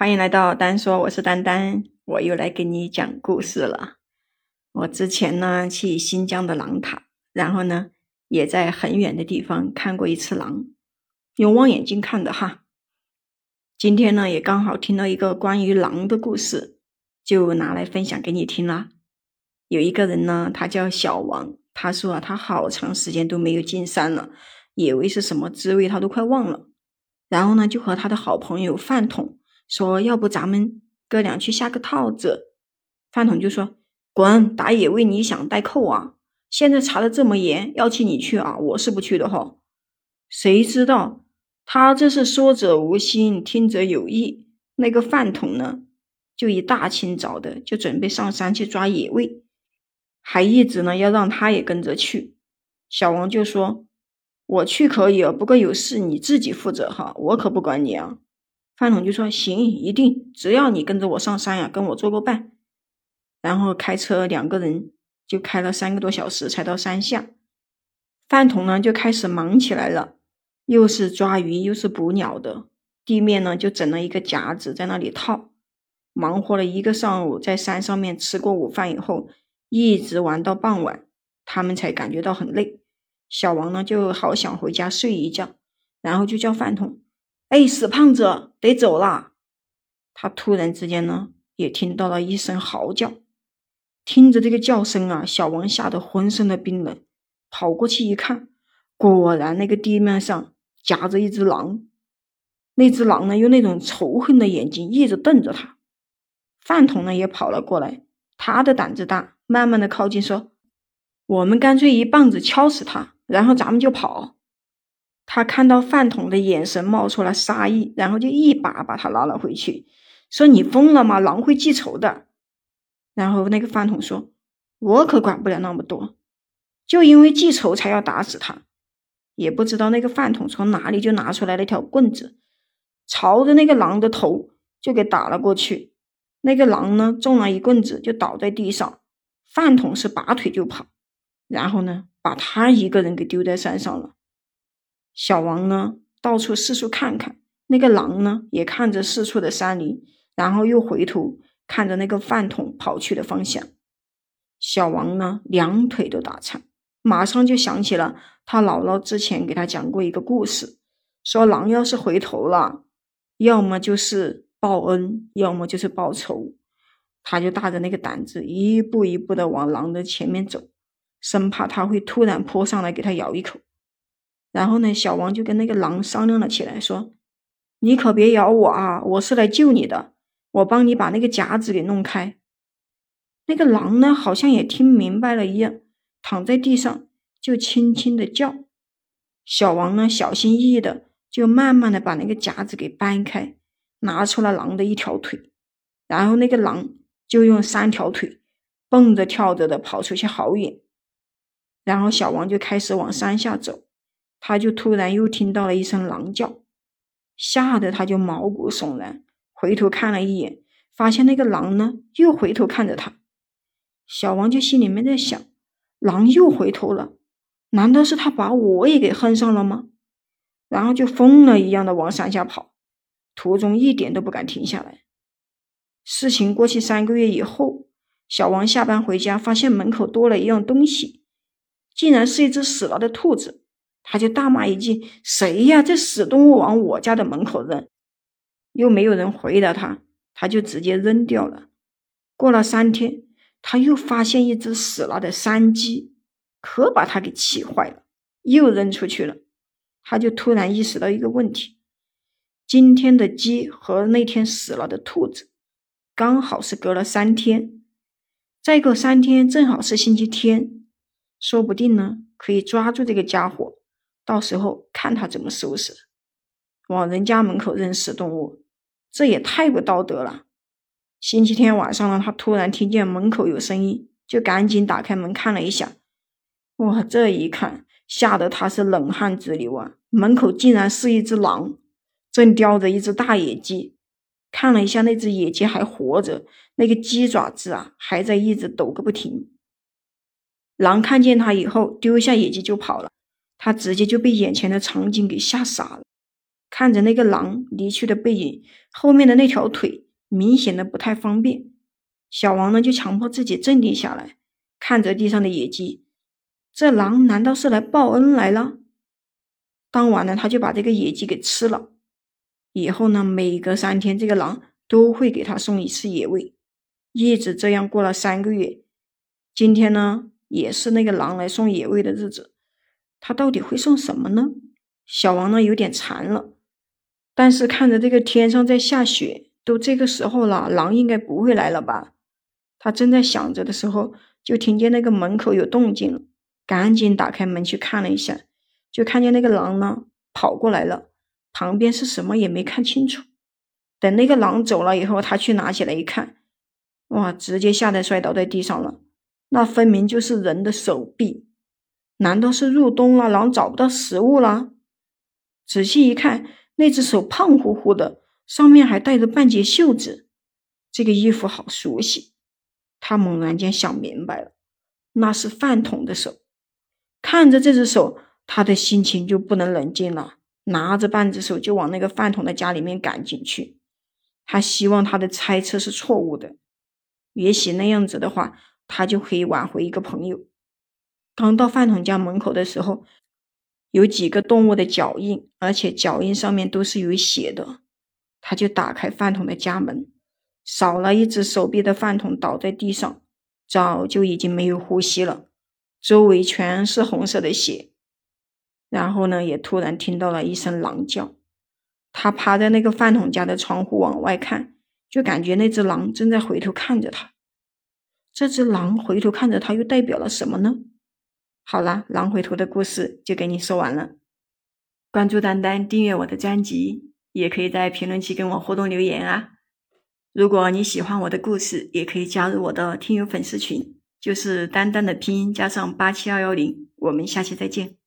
欢迎来到丹说，我是丹丹，我又来给你讲故事了。我之前呢去新疆的狼塔，然后呢也在很远的地方看过一次狼，用望远镜看的哈。今天呢也刚好听到一个关于狼的故事，就拿来分享给你听啦。有一个人呢，他叫小王，他说啊，他好长时间都没有进山了，野味是什么滋味，他都快忘了。然后呢，就和他的好朋友饭桶。说要不咱们哥俩去下个套子，饭桶就说：“滚，打野味你想代扣啊？现在查的这么严，要请你去啊，我是不去的哈。”谁知道他这是说者无心，听者有意。那个饭桶呢，就一大清早的就准备上山去抓野味，还一直呢要让他也跟着去。小王就说：“我去可以，不过有事你自己负责哈，我可不管你啊。”饭桶就说：“行，一定，只要你跟着我上山呀，跟我做个伴。”然后开车两个人就开了三个多小时才到山下。饭桶呢就开始忙起来了，又是抓鱼又是捕鸟的。地面呢就整了一个夹子在那里套，忙活了一个上午，在山上面吃过午饭以后，一直玩到傍晚，他们才感觉到很累。小王呢就好想回家睡一觉，然后就叫饭桶。哎，死胖子，得走啦！他突然之间呢，也听到了一声嚎叫。听着这个叫声啊，小王吓得浑身的冰冷，跑过去一看，果然那个地面上夹着一只狼。那只狼呢，用那种仇恨的眼睛一直瞪着他。饭桶呢也跑了过来，他的胆子大，慢慢的靠近说：“我们干脆一棒子敲死他，然后咱们就跑。”他看到饭桶的眼神冒出了杀意，然后就一把把他拉了回去，说：“你疯了吗？狼会记仇的。”然后那个饭桶说：“我可管不了那么多，就因为记仇才要打死他。”也不知道那个饭桶从哪里就拿出来了一条棍子，朝着那个狼的头就给打了过去。那个狼呢，中了一棍子就倒在地上，饭桶是拔腿就跑，然后呢，把他一个人给丢在山上了。小王呢，到处四处看看，那个狼呢，也看着四处的山林，然后又回头看着那个饭桶跑去的方向。小王呢，两腿都打颤，马上就想起了他姥姥之前给他讲过一个故事，说狼要是回头了，要么就是报恩，要么就是报仇。他就大着那个胆子，一步一步的往狼的前面走，生怕他会突然扑上来给他咬一口。然后呢，小王就跟那个狼商量了起来，说：“你可别咬我啊，我是来救你的，我帮你把那个夹子给弄开。”那个狼呢，好像也听明白了一样，躺在地上就轻轻的叫。小王呢，小心翼翼的就慢慢的把那个夹子给掰开，拿出了狼的一条腿，然后那个狼就用三条腿蹦着跳着的跑出去好远，然后小王就开始往山下走。他就突然又听到了一声狼叫，吓得他就毛骨悚然，回头看了一眼，发现那个狼呢又回头看着他。小王就心里面在想：狼又回头了，难道是他把我也给恨上了吗？然后就疯了一样的往山下跑，途中一点都不敢停下来。事情过去三个月以后，小王下班回家，发现门口多了一样东西，竟然是一只死了的兔子。他就大骂一句：“谁呀？这死动物往我家的门口扔！”又没有人回答他，他就直接扔掉了。过了三天，他又发现一只死了的山鸡，可把他给气坏了，又扔出去了。他就突然意识到一个问题：今天的鸡和那天死了的兔子，刚好是隔了三天，再过三天正好是星期天，说不定呢，可以抓住这个家伙。到时候看他怎么收拾，往人家门口扔死动物，这也太不道德了。星期天晚上呢，他突然听见门口有声音，就赶紧打开门看了一下。哇，这一看，吓得他是冷汗直流啊！门口竟然是一只狼，正叼着一只大野鸡。看了一下，那只野鸡还活着，那个鸡爪子啊，还在一直抖个不停。狼看见他以后，丢下野鸡就跑了。他直接就被眼前的场景给吓傻了，看着那个狼离去的背影，后面的那条腿明显的不太方便。小王呢就强迫自己镇定下来，看着地上的野鸡。这狼难道是来报恩来了？当晚呢，他就把这个野鸡给吃了。以后呢，每隔三天，这个狼都会给他送一次野味，一直这样过了三个月。今天呢，也是那个狼来送野味的日子。他到底会送什么呢？小王呢有点馋了，但是看着这个天上在下雪，都这个时候了，狼应该不会来了吧？他正在想着的时候，就听见那个门口有动静了，赶紧打开门去看了一下，就看见那个狼呢跑过来了。旁边是什么也没看清楚。等那个狼走了以后，他去拿起来一看，哇，直接吓得摔倒在地上了。那分明就是人的手臂，难道是入冬了，狼找不到食物了？仔细一看，那只手胖乎乎的，上面还带着半截袖子，这个衣服好熟悉。他猛然间想明白了，那是饭桶的手。看着这只手，他的心情就不能冷静了。拿着半只手就往那个饭桶的家里面赶紧去，他希望他的猜测是错误的，也许那样子的话，他就可以挽回一个朋友。刚到饭桶家门口的时候，有几个动物的脚印，而且脚印上面都是有血的。他就打开饭桶的家门，少了一只手臂的饭桶倒在地上，早就已经没有呼吸了，周围全是红色的血。然后呢，也突然听到了一声狼叫。他趴在那个饭桶家的窗户往外看，就感觉那只狼正在回头看着他。这只狼回头看着他，又代表了什么呢？好了，狼回头的故事就给你说完了。关注丹丹，订阅我的专辑，也可以在评论区跟我互动留言啊。如果你喜欢我的故事，也可以加入我的听友粉丝群，就是丹丹的拼音加上八七二幺零。我们下期再见。